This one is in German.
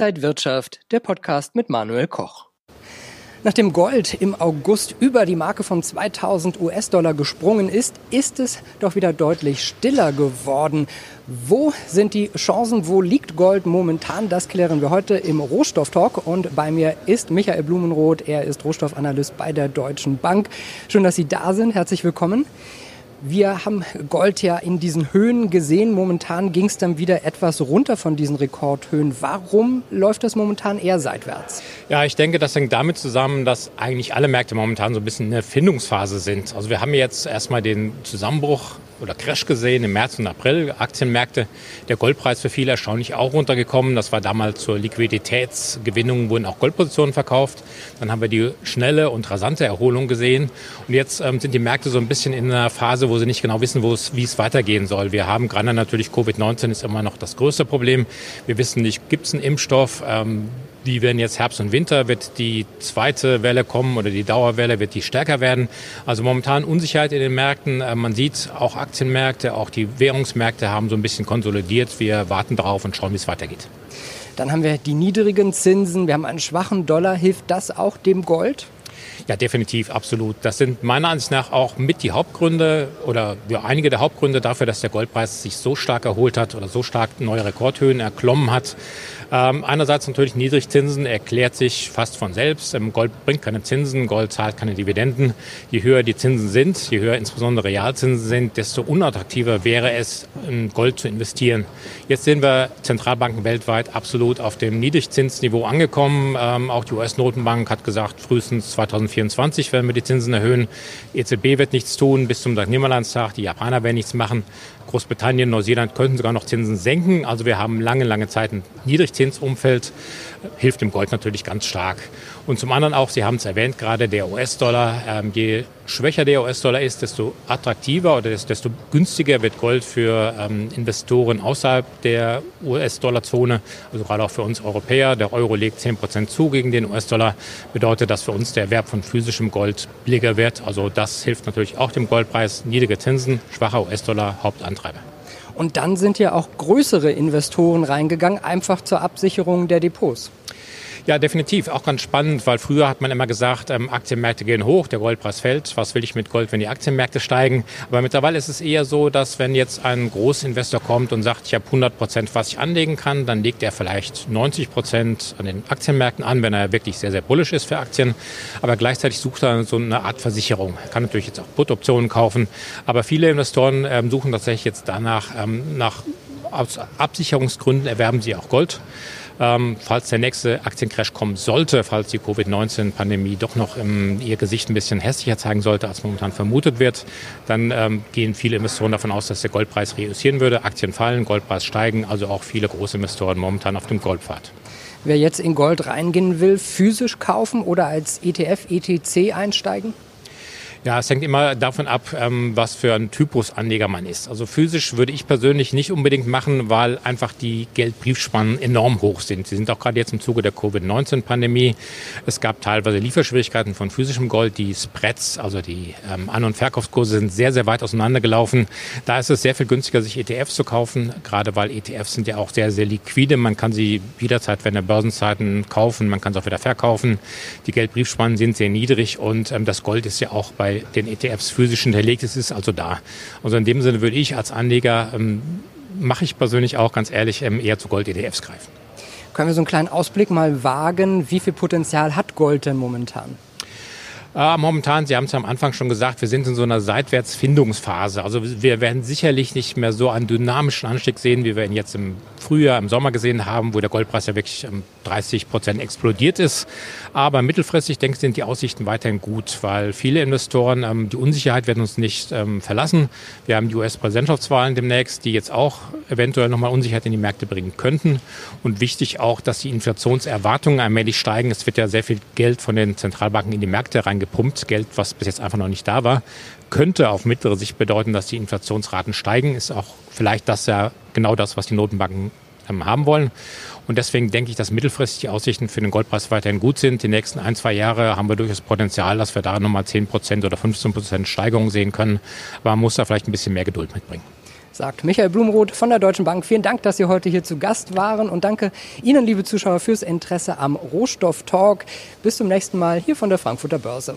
Inside Wirtschaft, der Podcast mit Manuel Koch. Nachdem Gold im August über die Marke von 2000 US-Dollar gesprungen ist, ist es doch wieder deutlich stiller geworden. Wo sind die Chancen? Wo liegt Gold momentan? Das klären wir heute im Rohstofftalk. Und bei mir ist Michael Blumenroth. Er ist Rohstoffanalyst bei der Deutschen Bank. Schön, dass Sie da sind. Herzlich willkommen. Wir haben Gold ja in diesen Höhen gesehen. Momentan ging es dann wieder etwas runter von diesen Rekordhöhen. Warum läuft das momentan eher seitwärts? Ja, ich denke, das hängt damit zusammen, dass eigentlich alle Märkte momentan so ein bisschen in der Findungsphase sind. Also wir haben jetzt erstmal den Zusammenbruch oder Crash gesehen im März und April. Aktienmärkte, der Goldpreis für viele erstaunlich auch runtergekommen. Das war damals zur Liquiditätsgewinnung, wurden auch Goldpositionen verkauft. Dann haben wir die schnelle und rasante Erholung gesehen. Und jetzt ähm, sind die Märkte so ein bisschen in einer Phase, wo sie nicht genau wissen, wie es weitergehen soll. Wir haben gerade natürlich Covid-19 ist immer noch das größte Problem. Wir wissen nicht, gibt es einen Impfstoff? Ähm, wie werden jetzt Herbst und Winter? Wird die zweite Welle kommen oder die Dauerwelle? Wird die stärker werden? Also momentan Unsicherheit in den Märkten. Äh, man sieht auch Aktienmärkte, auch die Währungsmärkte haben so ein bisschen konsolidiert. Wir warten darauf und schauen, wie es weitergeht. Dann haben wir die niedrigen Zinsen. Wir haben einen schwachen Dollar. Hilft das auch dem Gold? Ja, definitiv, absolut. Das sind meiner Ansicht nach auch mit die Hauptgründe oder ja, einige der Hauptgründe dafür, dass der Goldpreis sich so stark erholt hat oder so stark neue Rekordhöhen erklommen hat. Ähm, einerseits natürlich Niedrigzinsen erklärt sich fast von selbst. Ähm, Gold bringt keine Zinsen, Gold zahlt keine Dividenden. Je höher die Zinsen sind, je höher insbesondere Realzinsen sind, desto unattraktiver wäre es, in Gold zu investieren. Jetzt sehen wir Zentralbanken weltweit absolut auf dem Niedrigzinsniveau angekommen. Ähm, auch die US-Notenbank hat gesagt, frühestens 2024 werden wir die Zinsen erhöhen. EZB wird nichts tun bis zum St. Nimmerlandstag. Die Japaner werden nichts machen. Großbritannien, Neuseeland könnten sogar noch Zinsen senken. Also wir haben lange, lange Zeit ein Niedrigzinsumfeld. Hilft dem Gold natürlich ganz stark. Und zum anderen auch, Sie haben es erwähnt, gerade der US-Dollar. Ähm, je schwächer der US-Dollar ist, desto attraktiver oder desto günstiger wird Gold für ähm, Investoren außerhalb der US-Dollar-Zone. Also gerade auch für uns Europäer. Der Euro legt 10 Prozent zu gegen den US-Dollar. Bedeutet, dass für uns der Erwerb von physischem Gold billiger wird. Also das hilft natürlich auch dem Goldpreis. Niedrige Zinsen, schwacher US-Dollar, Hauptantreiber. Und dann sind ja auch größere Investoren reingegangen, einfach zur Absicherung der Depots. Ja, definitiv. Auch ganz spannend, weil früher hat man immer gesagt, ähm, Aktienmärkte gehen hoch, der Goldpreis fällt. Was will ich mit Gold, wenn die Aktienmärkte steigen? Aber mittlerweile ist es eher so, dass wenn jetzt ein Großinvestor kommt und sagt, ich habe 100 Prozent, was ich anlegen kann, dann legt er vielleicht 90 Prozent an den Aktienmärkten an, wenn er wirklich sehr, sehr bullisch ist für Aktien. Aber gleichzeitig sucht er so eine Art Versicherung. Er kann natürlich jetzt auch Put-Optionen kaufen. Aber viele Investoren ähm, suchen tatsächlich jetzt danach, ähm, nach aus Absicherungsgründen erwerben sie auch Gold. Ähm, falls der nächste Aktiencrash kommen sollte, falls die Covid-19-Pandemie doch noch im, ihr Gesicht ein bisschen hässlicher zeigen sollte, als momentan vermutet wird, dann ähm, gehen viele Investoren davon aus, dass der Goldpreis reüssieren würde. Aktien fallen, Goldpreis steigen, also auch viele große Investoren momentan auf dem Goldpfad. Wer jetzt in Gold reingehen will, physisch kaufen oder als ETF, ETC einsteigen? Ja, es hängt immer davon ab, ähm, was für ein Typus Anleger man ist. Also physisch würde ich persönlich nicht unbedingt machen, weil einfach die Geldbriefspannen enorm hoch sind. Sie sind auch gerade jetzt im Zuge der Covid-19-Pandemie. Es gab teilweise Lieferschwierigkeiten von physischem Gold. Die Spreads, also die ähm, An- und Verkaufskurse sind sehr, sehr weit auseinandergelaufen. Da ist es sehr viel günstiger, sich ETFs zu kaufen, gerade weil ETFs sind ja auch sehr, sehr liquide. Man kann sie jederzeit während der Börsenzeiten kaufen, man kann sie auch wieder verkaufen. Die Geldbriefspannen sind sehr niedrig und ähm, das Gold ist ja auch bei bei den ETFs physisch hinterlegt ist, ist also da. Also in dem Sinne würde ich als Anleger, ähm, mache ich persönlich auch ganz ehrlich, ähm, eher zu Gold-ETFs greifen. Können wir so einen kleinen Ausblick mal wagen? Wie viel Potenzial hat Gold denn momentan? Äh, momentan, Sie haben es ja am Anfang schon gesagt, wir sind in so einer Seitwärtsfindungsphase. Also wir werden sicherlich nicht mehr so einen dynamischen Anstieg sehen, wie wir ihn jetzt im Frühjahr, im Sommer gesehen haben, wo der Goldpreis ja wirklich um 30 Prozent explodiert ist. Aber mittelfristig, denke ich, sind die Aussichten weiterhin gut, weil viele Investoren, ähm, die Unsicherheit werden uns nicht ähm, verlassen. Wir haben die US-Präsidentschaftswahlen demnächst, die jetzt auch eventuell nochmal Unsicherheit in die Märkte bringen könnten. Und wichtig auch, dass die Inflationserwartungen allmählich steigen. Es wird ja sehr viel Geld von den Zentralbanken in die Märkte rein gepumpt, Geld, was bis jetzt einfach noch nicht da war, könnte auf mittlere Sicht bedeuten, dass die Inflationsraten steigen. Ist auch vielleicht das ja genau das, was die Notenbanken haben wollen. Und deswegen denke ich, dass mittelfristig die Aussichten für den Goldpreis weiterhin gut sind. Die nächsten ein, zwei Jahre haben wir durchaus Potenzial, dass wir da nochmal 10 Prozent oder 15 Prozent Steigerung sehen können. Aber man muss da vielleicht ein bisschen mehr Geduld mitbringen. sagt Michael Blumroth von der Deutschen Bank. Vielen Dank, dass Sie heute hier zu Gast waren und danke Ihnen, liebe Zuschauer, fürs Interesse am Rohstofftalk. Bis zum nächsten Mal hier von der Frankfurter Börse.